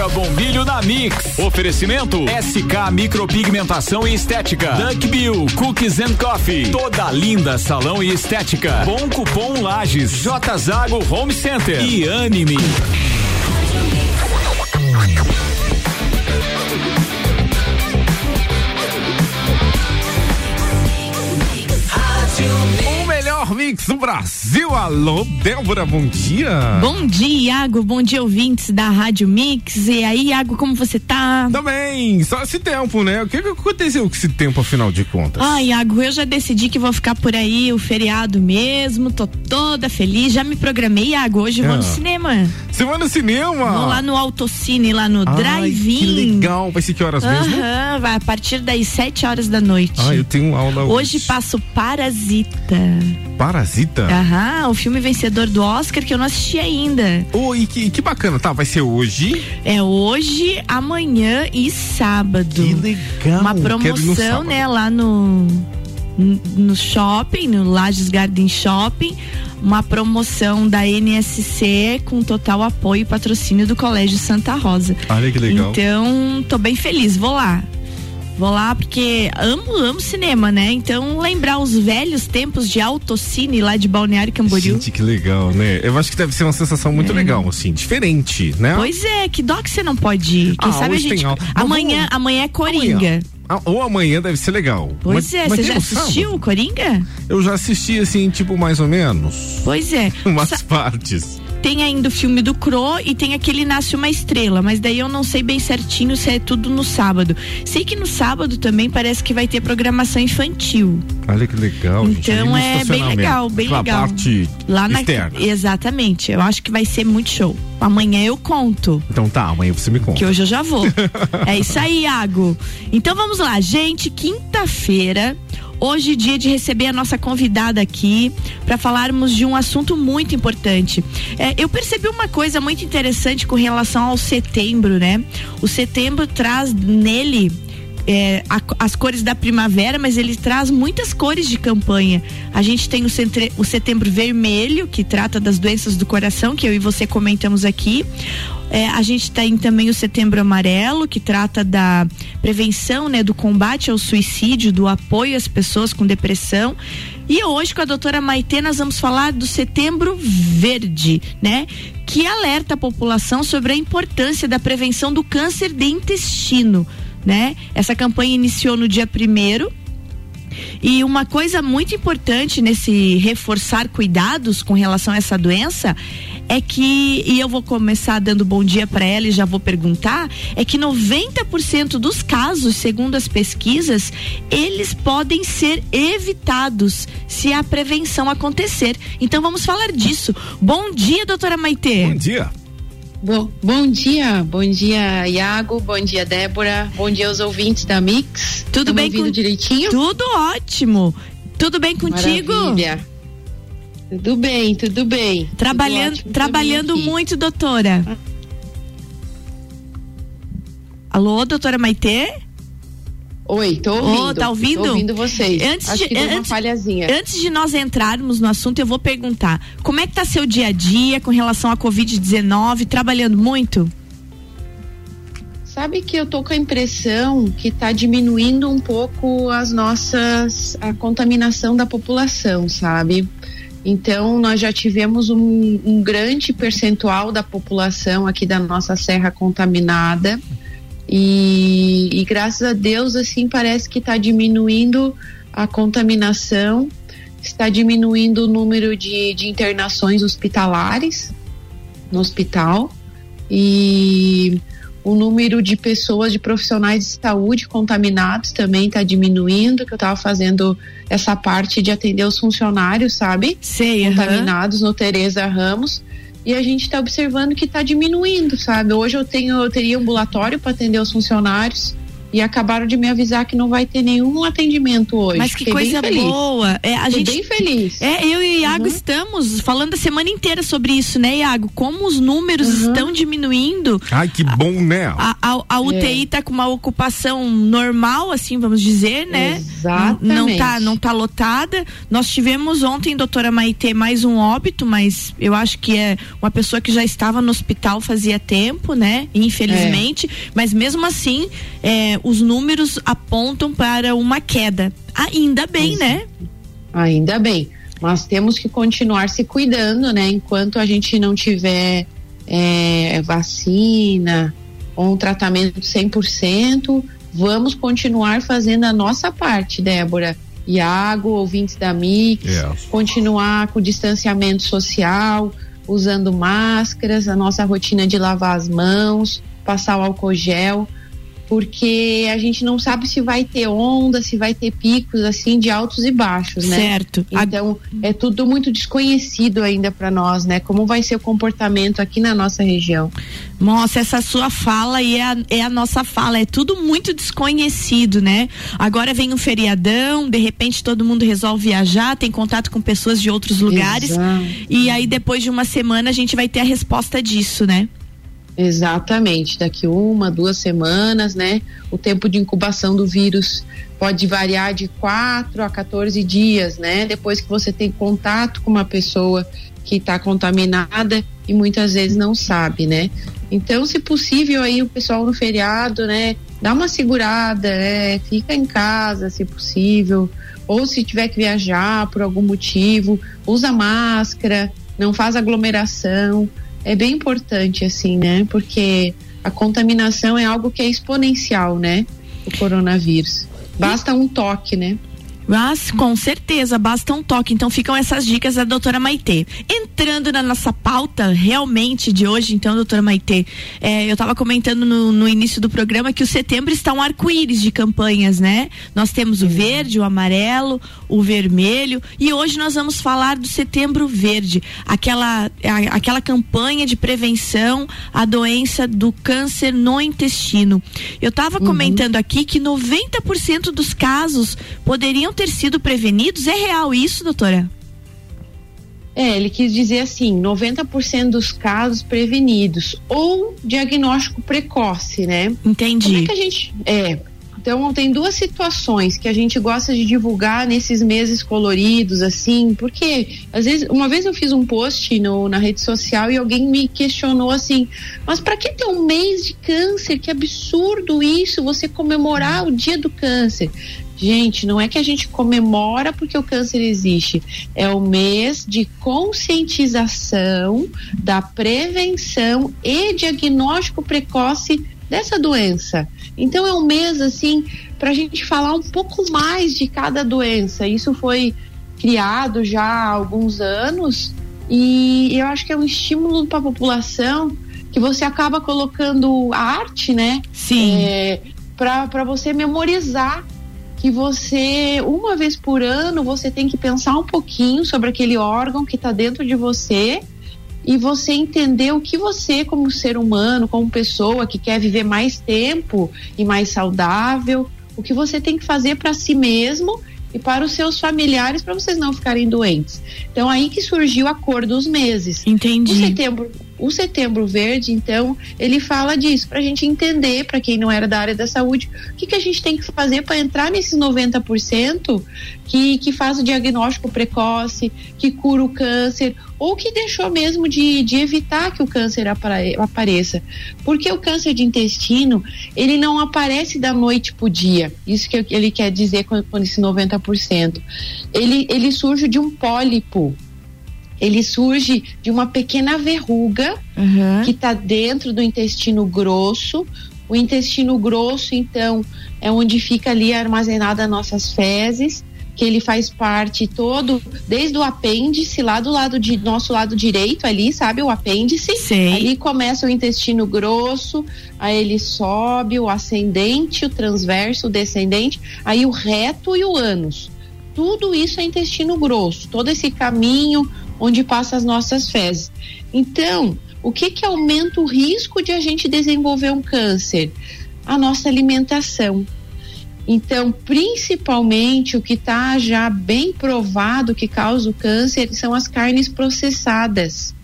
Débora Bombilho na Mix. Oferecimento SK Micropigmentação e Estética. Duck Bill Cookies and Coffee. Toda linda salão e estética. Bom cupom Lages. J Zago Home Center e Anime. Mix do Brasil. Alô, Débora, bom dia. Bom dia, Iago. Bom dia, ouvintes da Rádio Mix. E aí, Iago, como você tá? Também, só esse tempo, né? O que, que aconteceu com esse tempo, afinal de contas? Ah, Iago, eu já decidi que vou ficar por aí o feriado mesmo. Tô toda feliz. Já me programei, Iago. Hoje eu vou no ah. cinema. No cinema? Vou lá no Autocine, lá no Drive-In. Que legal. Vai ser que horas mesmo? Aham, vai a partir das 7 horas da noite. Ah, eu tenho aula hoje. Hoje passo Parasita. Parasita? Aham, o filme vencedor do Oscar que eu não assisti ainda. Oh, e que, que bacana, tá? Vai ser hoje? É hoje, amanhã e sábado. Que legal. Uma promoção, né, lá no no shopping, no Lages Garden Shopping, uma promoção da NSC com total apoio e patrocínio do Colégio Santa Rosa. Olha que legal. Então, tô bem feliz, vou lá. Vou lá porque amo, amo cinema, né? Então, lembrar os velhos tempos de autocine lá de Balneário Camboriú. Gente, que legal, né? Eu acho que deve ser uma sensação muito é. legal, assim, diferente, né? Pois é, que dó que você não pode ir. Quem ah, sabe a gente. Amanhã, vamos... amanhã é Coringa. Amanhã. Ah, ou amanhã deve ser legal. Pois mas, é, mas você já assistiu o Coringa? Eu já assisti, assim, tipo, mais ou menos. Pois é. Umas Sa partes. Tem ainda o filme do Cro e tem aquele Nasce uma Estrela, mas daí eu não sei bem certinho se é tudo no sábado. Sei que no sábado também parece que vai ter programação infantil. Olha que legal. Então gente, é bem legal, bem legal. Parte Lá na externa. Exatamente. Eu acho que vai ser muito show. Amanhã eu conto. Então tá, amanhã você me conta. Que hoje eu já vou. é isso aí, Iago. Então vamos lá, gente. Quinta-feira Hoje, dia de receber a nossa convidada aqui para falarmos de um assunto muito importante. É, eu percebi uma coisa muito interessante com relação ao setembro, né? O setembro traz nele é, a, as cores da primavera, mas ele traz muitas cores de campanha. A gente tem o, centre, o setembro vermelho, que trata das doenças do coração, que eu e você comentamos aqui. É, a gente tem também o Setembro Amarelo, que trata da prevenção, né, do combate ao suicídio, do apoio às pessoas com depressão. E hoje, com a doutora Maitê, nós vamos falar do Setembro Verde, né? Que alerta a população sobre a importância da prevenção do câncer de intestino, né? Essa campanha iniciou no dia primeiro e uma coisa muito importante nesse reforçar cuidados com relação a essa doença é que, e eu vou começar dando bom dia para ela e já vou perguntar, é que 90% dos casos, segundo as pesquisas, eles podem ser evitados se a prevenção acontecer. Então vamos falar disso. Bom dia, doutora Maitê. Bom dia. Bom, bom dia, bom dia Iago, bom dia Débora, bom dia aos ouvintes da Mix. Tudo bem com... direitinho? Tudo ótimo. Tudo bem contigo? Maravilha. Tudo bem, tudo bem. Trabalhando, tudo ótimo, trabalhando muito, doutora. Ah. Alô, doutora Maitê? Oi, tô ouvindo. Oh, tá ouvindo? Tô ouvindo vocês. Antes Acho de, antes, uma falhazinha. Antes de nós entrarmos no assunto, eu vou perguntar: como é que tá seu dia a dia com relação à Covid-19? Trabalhando muito? Sabe que eu tô com a impressão que tá diminuindo um pouco as nossas a contaminação da população, sabe? Então, nós já tivemos um, um grande percentual da população aqui da nossa serra contaminada. E, e graças a Deus, assim, parece que está diminuindo a contaminação, está diminuindo o número de, de internações hospitalares no hospital e o número de pessoas, de profissionais de saúde contaminados também está diminuindo, que eu estava fazendo essa parte de atender os funcionários, sabe? Sei, contaminados no Tereza Ramos e a gente está observando que está diminuindo, sabe? Hoje eu tenho, eu teria ambulatório para atender os funcionários e acabaram de me avisar que não vai ter nenhum atendimento hoje. Mas que Fiquei coisa boa. É, a Fiquei gente bem feliz. É, eu e o Iago uhum. estamos falando a semana inteira sobre isso, né, Iago? Como os números uhum. estão diminuindo. Ai, que bom, né? A, a, a UTI está é. com uma ocupação normal, assim, vamos dizer, né? Exatamente. Não tá, não tá lotada. Nós tivemos ontem, doutora Maite, mais um óbito, mas eu acho que é uma pessoa que já estava no hospital fazia tempo, né? Infelizmente. É. Mas mesmo assim, é, os números apontam para uma queda. Ainda bem, né? Ainda bem. Mas temos que continuar se cuidando, né? Enquanto a gente não tiver é, vacina ou um tratamento 100%, vamos continuar fazendo a nossa parte, Débora. Iago, ouvintes da Mix, yes. continuar com o distanciamento social, usando máscaras, a nossa rotina de lavar as mãos, passar o álcool gel porque a gente não sabe se vai ter onda, se vai ter picos assim de altos e baixos, né? Certo. Então é tudo muito desconhecido ainda para nós, né? Como vai ser o comportamento aqui na nossa região? Nossa, essa sua fala e é a, é a nossa fala, é tudo muito desconhecido, né? Agora vem um feriadão, de repente todo mundo resolve viajar, tem contato com pessoas de outros lugares Exato. e aí depois de uma semana a gente vai ter a resposta disso, né? Exatamente, daqui uma, duas semanas, né? O tempo de incubação do vírus pode variar de 4 a 14 dias, né? Depois que você tem contato com uma pessoa que está contaminada e muitas vezes não sabe, né? Então, se possível, aí o pessoal no feriado, né? Dá uma segurada, né? Fica em casa, se possível. Ou se tiver que viajar por algum motivo, usa máscara, não faz aglomeração é bem importante, assim, né? Porque a contaminação é algo que é exponencial, né? O coronavírus. Basta um toque, né? Mas com certeza, basta um toque. Então ficam essas dicas da doutora Maitê. Entrando na nossa pauta realmente de hoje, então, doutora Maitê, é, eu estava comentando no, no, início do programa que o setembro está um arco-íris de campanhas, né? Nós temos o verde, o amarelo, o vermelho e hoje nós vamos falar do setembro verde, aquela, a, aquela campanha de prevenção à doença do câncer no intestino. Eu estava uhum. comentando aqui que 90% dos casos poderiam ter sido prevenidos. É real isso, doutora? É, ele quis dizer assim, 90% dos casos prevenidos ou diagnóstico precoce, né? Entendi. Como é que a gente é? Então tem duas situações que a gente gosta de divulgar nesses meses coloridos, assim, porque às vezes, uma vez eu fiz um post no, na rede social e alguém me questionou assim, mas para que ter um mês de câncer? Que absurdo isso, você comemorar o dia do câncer. Gente, não é que a gente comemora porque o câncer existe, é o mês de conscientização da prevenção e diagnóstico precoce dessa doença. Então é um mês assim para a gente falar um pouco mais de cada doença. Isso foi criado já há alguns anos e eu acho que é um estímulo para a população que você acaba colocando a arte, né? Sim. É, para você memorizar que você, uma vez por ano, você tem que pensar um pouquinho sobre aquele órgão que está dentro de você e você entender o que você, como ser humano, como pessoa que quer viver mais tempo e mais saudável, o que você tem que fazer para si mesmo e para os seus familiares para vocês não ficarem doentes. Então aí que surgiu a cor dos meses. Entendi. O setembro, o setembro verde, então, ele fala disso para a gente entender, para quem não era da área da saúde, o que, que a gente tem que fazer para entrar nesses 90% que, que faz o diagnóstico precoce, que cura o câncer, ou que deixou mesmo de, de evitar que o câncer apareça. Porque o câncer de intestino, ele não aparece da noite para o dia. Isso que ele quer dizer com, com esse 90%. Ele, ele surge de um pólipo ele surge de uma pequena verruga uhum. que está dentro do intestino grosso. O intestino grosso, então, é onde fica ali armazenada nossas fezes que ele faz parte todo, desde o apêndice, lá do lado de nosso lado direito ali, sabe? O apêndice. Sim. Ali começa o intestino grosso, aí ele sobe o ascendente, o transverso, o descendente, aí o reto e o ânus. Tudo isso é intestino grosso, todo esse caminho onde passa as nossas fezes. Então, o que que aumenta o risco de a gente desenvolver um câncer? a nossa alimentação. Então, principalmente o que está já bem provado que causa o câncer são as carnes processadas,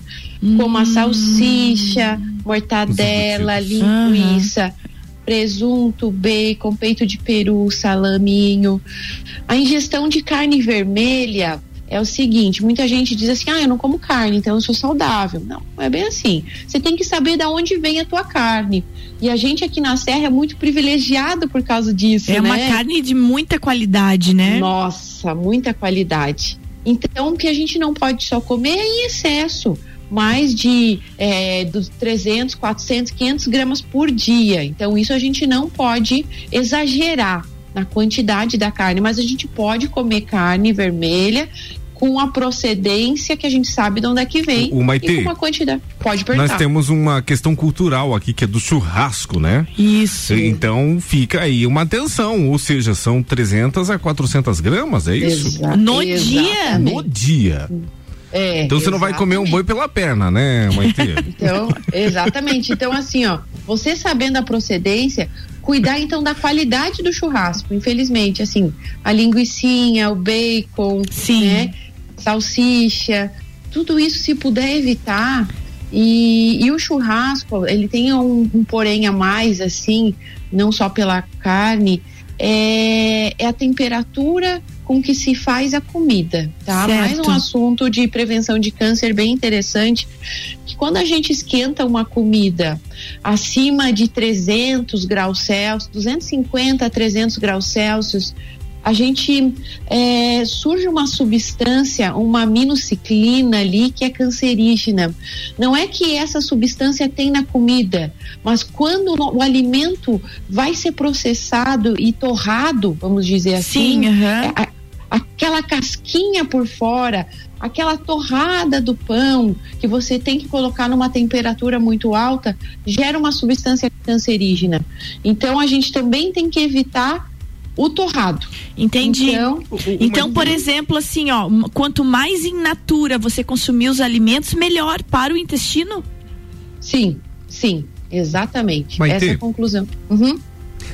hum. como a hum. salsicha, mortadela, linguiça. Uhum presunto, bacon, peito de peru, salaminho. A ingestão de carne vermelha é o seguinte: muita gente diz assim, ah, eu não como carne, então eu sou saudável. Não, não é bem assim. Você tem que saber de onde vem a tua carne. E a gente aqui na Serra é muito privilegiado por causa disso. É né? uma carne de muita qualidade, né? Nossa, muita qualidade. Então, o que a gente não pode só comer é em excesso mais de é, dos 300, 400, 500 gramas por dia. Então, isso a gente não pode exagerar na quantidade da carne, mas a gente pode comer carne vermelha com a procedência que a gente sabe de onde é que vem. O Maite, e com uma quantidade. Pode perguntar. Nós temos uma questão cultural aqui que é do churrasco, né? Isso. Então fica aí uma atenção, ou seja, são 300 a 400 gramas, é isso? Exa no exatamente. dia? No dia. É, então você não vai comer um boi pela perna, né, Maite? então, exatamente. Então, assim, ó, você sabendo a procedência, cuidar então da qualidade do churrasco. Infelizmente, assim, a linguiçinha, o bacon, Sim. né? Salsicha, tudo isso se puder evitar. E, e o churrasco, ele tem um, um, porém a mais, assim, não só pela carne, é, é a temperatura com que se faz a comida, tá? Certo. Mais um assunto de prevenção de câncer bem interessante, que quando a gente esquenta uma comida acima de 300 graus Celsius, 250 a 300 graus Celsius, a gente é, surge uma substância, uma aminociclina ali que é cancerígena. Não é que essa substância tem na comida, mas quando o alimento vai ser processado e torrado, vamos dizer assim, Sim, uhum aquela casquinha por fora, aquela torrada do pão que você tem que colocar numa temperatura muito alta, gera uma substância cancerígena. Então a gente também tem que evitar o torrado. Entendi. Então, então por exemplo, assim, ó, quanto mais in natura você consumir os alimentos, melhor para o intestino? Sim, sim, exatamente. Essa é a conclusão. Uhum.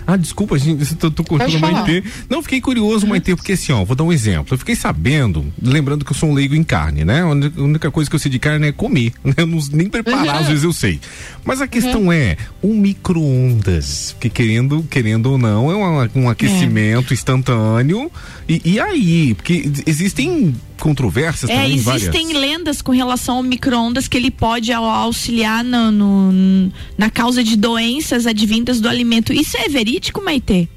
Ah, desculpa, gente, tô, tô cortando Maitê. Não, fiquei curioso, Maitê, porque assim, ó, vou dar um exemplo. Eu fiquei sabendo, lembrando que eu sou um leigo em carne, né? A única coisa que eu sei de carne é comer. Né? Eu não, nem preparar, uhum. às vezes eu sei. Mas a questão uhum. é, um micro-ondas, que querendo, querendo ou não, é um, um aquecimento é. instantâneo. E, e aí? Porque existem controvérsias é, também. Existem várias. lendas com relação ao micro-ondas que ele pode auxiliar no, no, na causa de doenças advindas do alimento. Isso é verídico, Maite?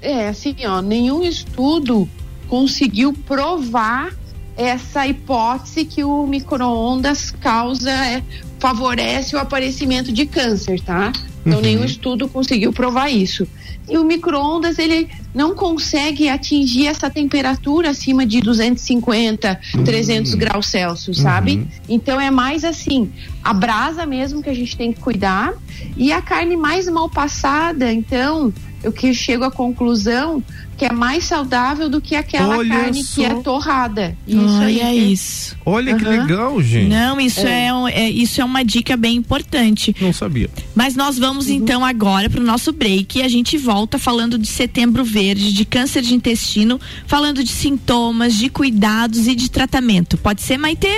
É, assim, ó, nenhum estudo conseguiu provar essa hipótese que o micro-ondas causa, é, favorece o aparecimento de câncer, tá? Então uhum. nenhum estudo conseguiu provar isso. E o micro-ondas, ele não consegue atingir essa temperatura acima de 250, uhum. 300 graus Celsius, sabe? Uhum. Então é mais assim, a brasa mesmo que a gente tem que cuidar e a carne mais mal passada, então eu que chego à conclusão que é mais saudável do que aquela Olha carne só. que é torrada. Isso Olha aí. isso. Olha uhum. que legal, gente. Não, isso é. É, é. isso é uma dica bem importante. Não sabia. Mas nós vamos uhum. então agora para o nosso break e a gente volta falando de setembro verde, de câncer de intestino, falando de sintomas, de cuidados e de tratamento. Pode ser, Maite?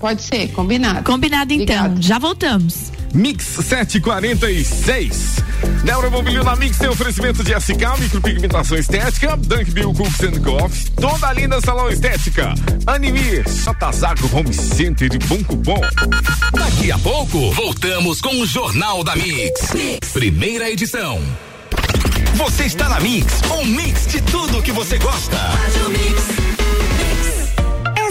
Pode ser, combinado. Combinado então. Obrigado. Já voltamos. Mix 746. Neuromobilio na Mix tem oferecimento de SK, micropigmentação estética, Dunk Bill Cooks and Coffee, toda a linda salão estética. Anime, Shatazago Home Center de Bom Cupom. Daqui a pouco, voltamos com o Jornal da mix. mix. Primeira edição. Você está na Mix, um mix de tudo que você gosta.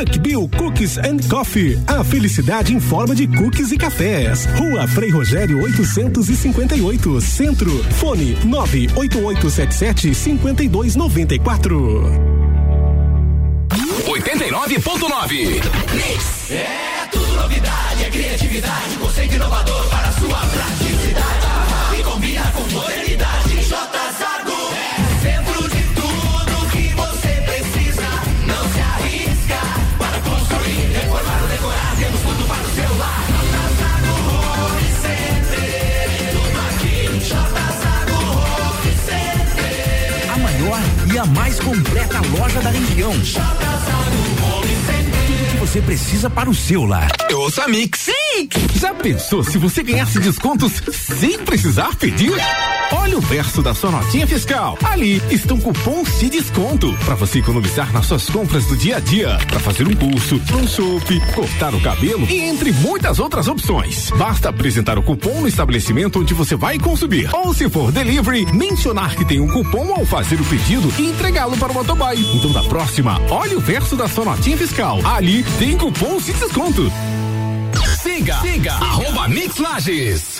Duck Bill Cookies and Coffee. A felicidade em forma de cookies e cafés. Rua Frei Rogério 858, Centro. Fone 98877 5294. 89.9 É tudo novidade, é criatividade, conceito é inovador para sua praticidade. E combina com modernidade. J completa loja da região. Tudo que você precisa para o seu lar. A Mix. Mix! Já pensou se você ganhasse descontos sem precisar pedir? Olha o verso da sua notinha fiscal. Ali estão cupons de desconto para você economizar nas suas compras do dia a dia, para fazer um curso, um chopp, cortar o cabelo e entre muitas outras opções. Basta apresentar o cupom no estabelecimento onde você vai consumir. Ou se for delivery, mencionar que tem um cupom ao fazer o pedido e entregá-lo para o motoboy. Então da próxima, olhe o verso da sua notinha fiscal. Ali tem cupons de desconto. Siga, siga, arroba Mix Lages.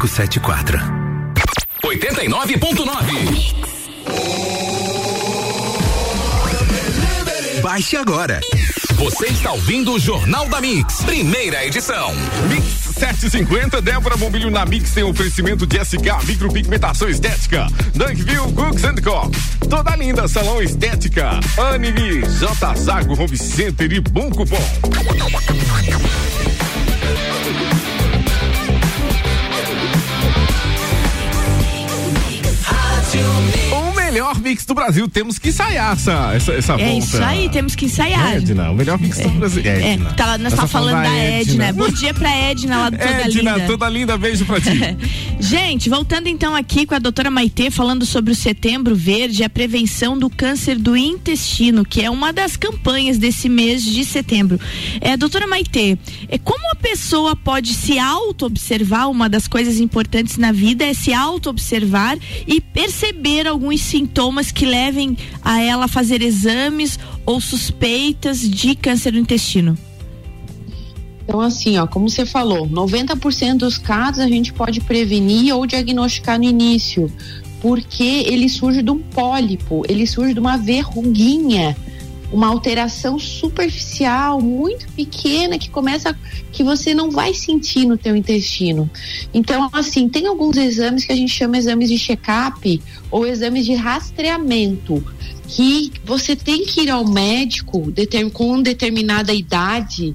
574. 89.9. Baixe agora. Você está ouvindo o Jornal da Mix, primeira edição. Mix 750, Débora Bombilho na Mix tem oferecimento de SK Micropigmentação Estética, Dunkville Cooks and Co. Toda linda salão estética, Anime, J Zago Home Center e Bom Cupom. Melhor mix do Brasil, temos que ensaiar essa, essa, essa É volta. isso aí, temos que ensaiar. Edna, o melhor mix do Brasil. É, Edna. tá, nós tá tá falando da Edna. Bom dia pra Edna lá do Toda Edna, Linda. toda linda, beijo pra ti. Gente, voltando então aqui com a doutora Maitê, falando sobre o Setembro Verde, a prevenção do câncer do intestino, que é uma das campanhas desse mês de setembro. É, doutora Maitê, é, como a pessoa pode se auto-observar? Uma das coisas importantes na vida é se auto-observar e perceber alguns sintomas que levem a ela a fazer exames ou suspeitas de câncer do intestino. Então, assim, ó, como você falou, 90% dos casos a gente pode prevenir ou diagnosticar no início, porque ele surge de um pólipo, ele surge de uma verruguinha, uma alteração superficial muito pequena que começa que você não vai sentir no teu intestino. Então, assim, tem alguns exames que a gente chama exames de check-up ou exames de rastreamento, que você tem que ir ao médico com determinada idade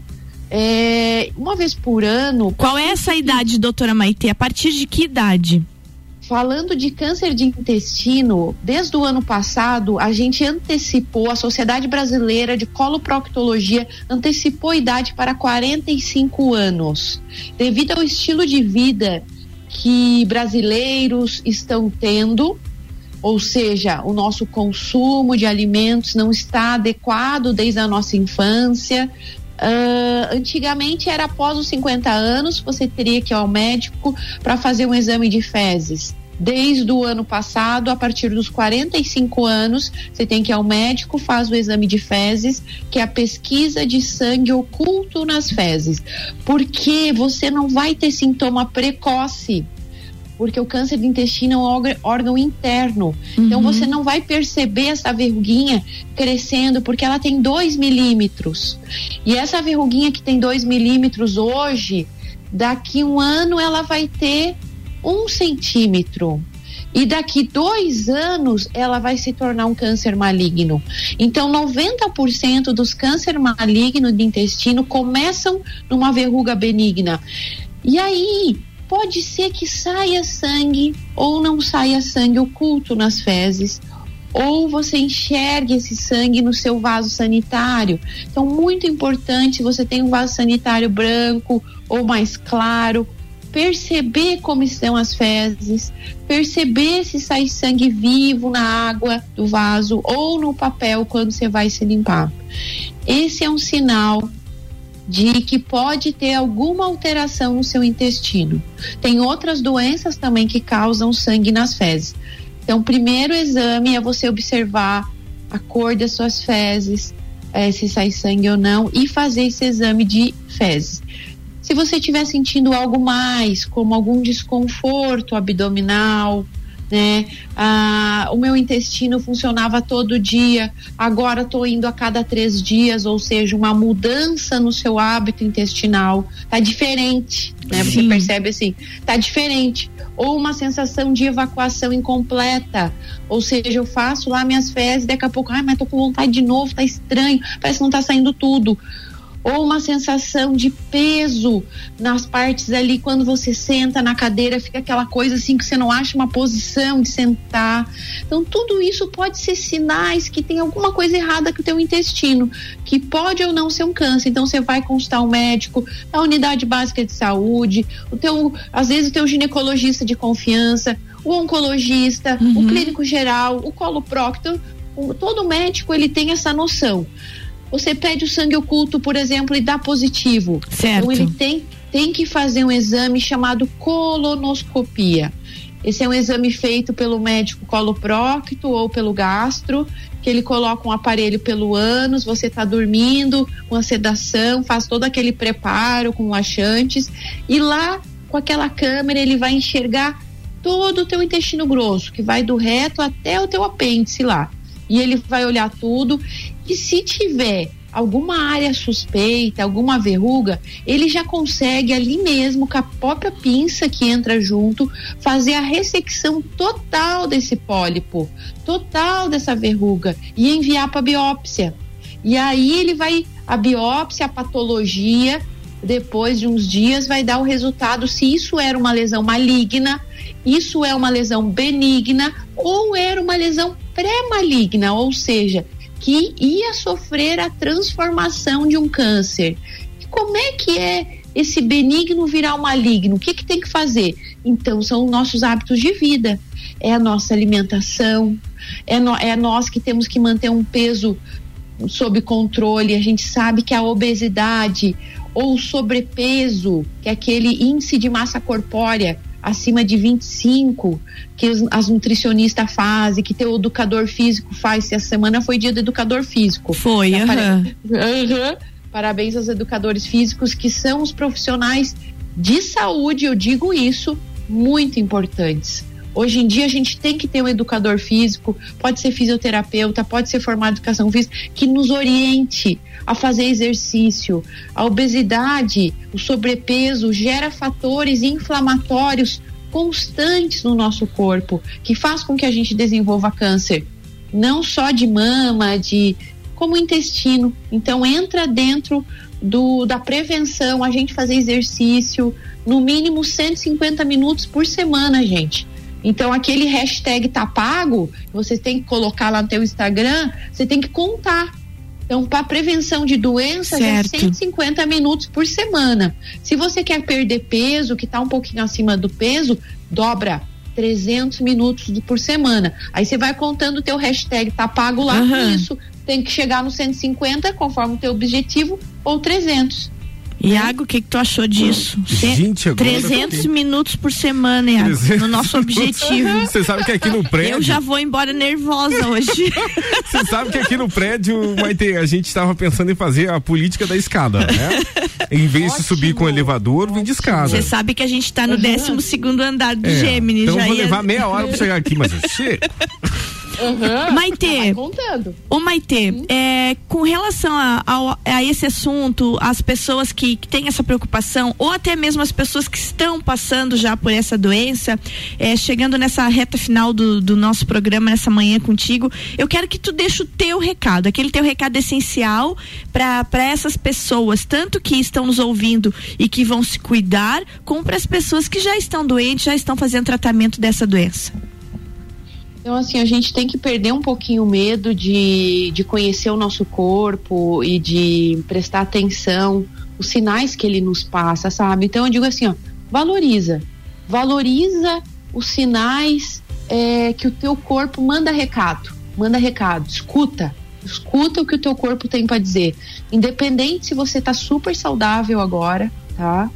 é, uma vez por ano. Qual é essa idade, doutora Maitê? A partir de que idade? Falando de câncer de intestino, desde o ano passado, a gente antecipou, a Sociedade Brasileira de Coloproctologia antecipou a idade para 45 anos. Devido ao estilo de vida que brasileiros estão tendo, ou seja, o nosso consumo de alimentos não está adequado desde a nossa infância. Ah, antigamente era após os 50 anos, você teria que ir ao médico para fazer um exame de fezes. Desde o ano passado, a partir dos 45 anos, você tem que ir ao médico, faz o exame de fezes, que é a pesquisa de sangue oculto nas fezes. Porque você não vai ter sintoma precoce porque o câncer do intestino é um órgão, interno. Então Uhum. você não vai perceber essa verruguinha crescendo, porque ela tem 2 milímetros. E essa verruguinha que tem 2 milímetros hoje, daqui um ano ela vai ter um centímetro. E daqui dois anos ela vai se tornar um câncer maligno. Então, 90% dos cânceres malignos de intestino começam numa verruga benigna. E aí, pode ser que saia sangue ou não saia sangue oculto nas fezes, ou você enxergue esse sangue no seu vaso sanitário. Então, muito importante, você tem um vaso sanitário branco ou mais claro, perceber como estão as fezes, perceber se sai sangue vivo na água do vaso ou no papel quando você vai se limpar. Esse é um sinal de que pode ter alguma alteração no seu intestino. Tem outras doenças também que causam sangue nas fezes. Então, o primeiro exame é você observar a cor das suas fezes, é, se sai sangue ou não, e fazer esse exame de fezes. Se você estiver sentindo algo mais, como algum desconforto abdominal, né? Ah, o meu intestino funcionava todo dia, agora estou indo a cada três dias, ou seja, uma mudança no seu hábito intestinal. Tá diferente, né? Você percebe assim, tá diferente. Ou uma sensação de evacuação incompleta, ou seja, eu faço lá minhas fezes, daqui a pouco, ai, mas tô com vontade de novo, tá estranho, parece que não tá saindo tudo ou uma sensação de peso nas partes ali quando você senta na cadeira, fica aquela coisa assim que você não acha uma posição de sentar. Então tudo isso pode ser sinais que tem alguma coisa errada com o teu intestino, que pode ou não ser um câncer. Então você vai consultar o um médico, a unidade básica de saúde, o teu, às vezes o teu ginecologista de confiança, o oncologista, uhum. o clínico geral, o coloproctor, todo médico ele tem essa noção. Você pede o sangue oculto, por exemplo, e dá positivo. Certo. Então ele tem, tem que fazer um exame chamado colonoscopia. Esse é um exame feito pelo médico coloprocto ou pelo gastro, que ele coloca um aparelho pelo ânus, você está dormindo, com a sedação, faz todo aquele preparo com laxantes, e lá com aquela câmera ele vai enxergar todo o teu intestino grosso, que vai do reto até o teu apêndice lá. E ele vai olhar tudo e se tiver alguma área suspeita, alguma verruga, ele já consegue ali mesmo, com a própria pinça que entra junto, fazer a ressecção total desse pólipo, total dessa verruga e enviar para biópsia. E aí ele vai, a biópsia, a patologia, depois de uns dias, vai dar o resultado se isso era uma lesão maligna, isso é uma lesão benigna ou era uma lesão pré-maligna, ou seja, que ia sofrer a transformação de um câncer. Como é que é esse benigno virar o maligno? O que, que tem que fazer? Então, são nossos hábitos de vida, é a nossa alimentação, é, no, é nós que temos que manter um peso sob controle. A gente sabe que a obesidade ou sobrepeso, que é aquele índice de massa corpórea acima de 25 que as nutricionistas fazem, que teu educador físico faz. Se a semana foi dia do educador físico. Foi, aham. Uhum. Parabéns aos educadores físicos que são os profissionais de saúde, eu digo isso, muito importantes. Hoje em dia a gente tem que ter um educador físico, pode ser fisioterapeuta, pode ser formado em educação física, que nos oriente a fazer exercício. A obesidade, o sobrepeso gera fatores inflamatórios constantes no nosso corpo, que faz com que a gente desenvolva câncer, não só de mama, de como intestino. Então entra dentro do, da prevenção, a gente fazer exercício, no mínimo 150 minutos por semana, gente. Então, aquele hashtag tá pago, você tem que colocar lá no teu Instagram, você tem que contar. Então, para prevenção de doenças, é 150 minutos por semana. Se você quer perder peso, que está um pouquinho acima do peso, dobra 300 minutos por semana. Aí você vai contando o teu hashtag, tá pago lá uhum. com isso. Tem que chegar no 150, conforme o teu objetivo, ou 300. Iago, o que, que tu achou disso? Gente, agora 300 minutos por semana, Iago, no nosso objetivo. Você sabe que aqui no prédio. Eu já vou embora nervosa hoje. Você sabe que aqui no prédio, Maite, a gente estava pensando em fazer a política da escada, né? Em vez Ótimo. de subir com o elevador, vem de escada. Você sabe que a gente está no 12 uhum. segundo andar do é, Gêmeos. Então já vou ia... levar meia hora para chegar aqui, mas eu chego. Uhum, Maite, o Maite, uhum. é, com relação a, a, a, esse assunto, as pessoas que, que, têm essa preocupação, ou até mesmo as pessoas que estão passando já por essa doença, é, chegando nessa reta final do, do, nosso programa nessa manhã contigo, eu quero que tu deixe o teu recado, aquele teu recado essencial para essas pessoas, tanto que estão nos ouvindo e que vão se cuidar, como para as pessoas que já estão doentes, já estão fazendo tratamento dessa doença. Então, assim, a gente tem que perder um pouquinho o medo de, de conhecer o nosso corpo e de prestar atenção, os sinais que ele nos passa, sabe? Então, eu digo assim, ó, valoriza. Valoriza os sinais é, que o teu corpo manda recado. Manda recado, escuta. Escuta o que o teu corpo tem para dizer. Independente se você tá super saudável agora, tá?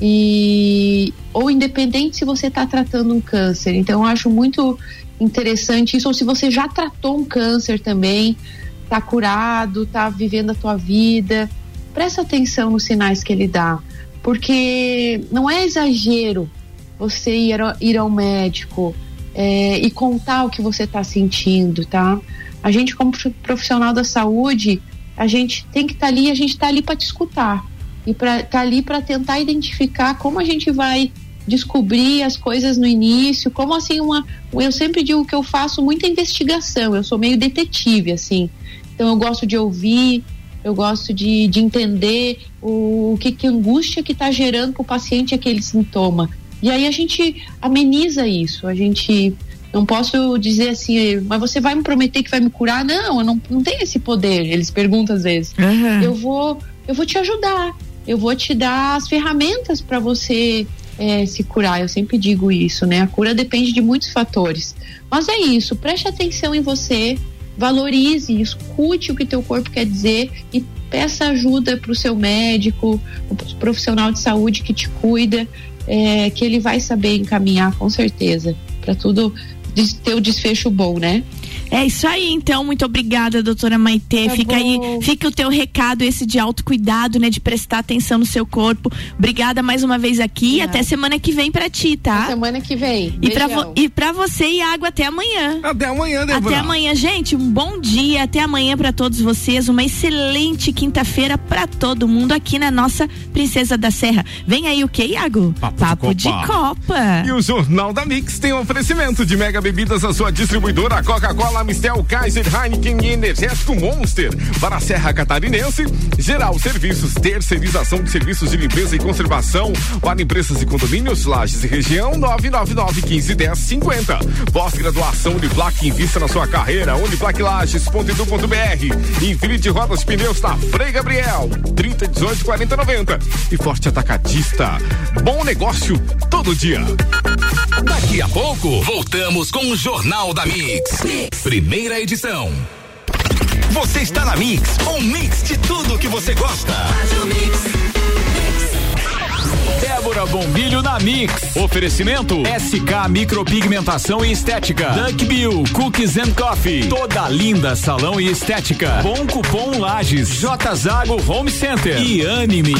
E ou independente se você está tratando um câncer. Então eu acho muito interessante isso, ou se você já tratou um câncer também, está curado, está vivendo a tua vida, presta atenção nos sinais que ele dá, porque não é exagero você ir, ir ao médico é, e contar o que você está sentindo, tá? A gente como profissional da saúde, a gente tem que estar tá ali, a gente está ali para te escutar e para tá ali para tentar identificar como a gente vai descobrir as coisas no início, como assim uma, eu sempre digo que eu faço muita investigação, eu sou meio detetive assim. Então eu gosto de ouvir, eu gosto de, de entender o, o que que angústia que está gerando para o paciente aquele sintoma. E aí a gente ameniza isso, a gente não posso dizer assim, mas você vai me prometer que vai me curar? Não, eu não, não tenho esse poder. Eles perguntam às vezes. Uhum. Eu vou, eu vou te ajudar. Eu vou te dar as ferramentas para você é, se curar. Eu sempre digo isso, né? A cura depende de muitos fatores. Mas é isso. Preste atenção em você, valorize, escute o que teu corpo quer dizer e peça ajuda para o seu médico, o profissional de saúde que te cuida, é, que ele vai saber encaminhar com certeza para tudo ter o desfecho bom, né? É isso aí, então. Muito obrigada, doutora Maitê. Tá fica bom. aí, fica o teu recado, esse de autocuidado, né? De prestar atenção no seu corpo. Obrigada mais uma vez aqui. É. Até semana que vem pra ti, tá? Até semana que vem. E pra, e pra você e água até amanhã. Até amanhã, Débora. Até amanhã, gente. Um bom dia. Até amanhã para todos vocês. Uma excelente quinta-feira para todo mundo aqui na nossa Princesa da Serra. Vem aí o que, Iago? Papo, Papo de, Copa. de, Copa. E o Jornal da Mix tem um oferecimento de mega bebidas, a sua distribuidora Coca-Cola Coca-Cola, Mistel, Kaiser, Heineken e Energético Monster. Para a Serra Catarinense, Geral Serviços, terceirização de serviços de limpeza e conservação para empresas e condomínios, lajes e região, 999 15 10 50. Pós-graduação Uniplac, invista na sua carreira, uniplaclages.edu.br. Infinity Rodas Pneus da Frei Gabriel, 30 18 40 90. E Forte Atacadista, bom negócio todo dia. Daqui a pouco, voltamos com o Jornal da mix. Primeira edição. Você está na Mix, um mix de tudo que você gosta. Débora Bombilho na Mix. Oferecimento SK Micropigmentação e Estética. Duck Bill Cookies and Coffee. Toda linda salão e estética. Bom cupom Lages. J Zago Home Center. E Anime.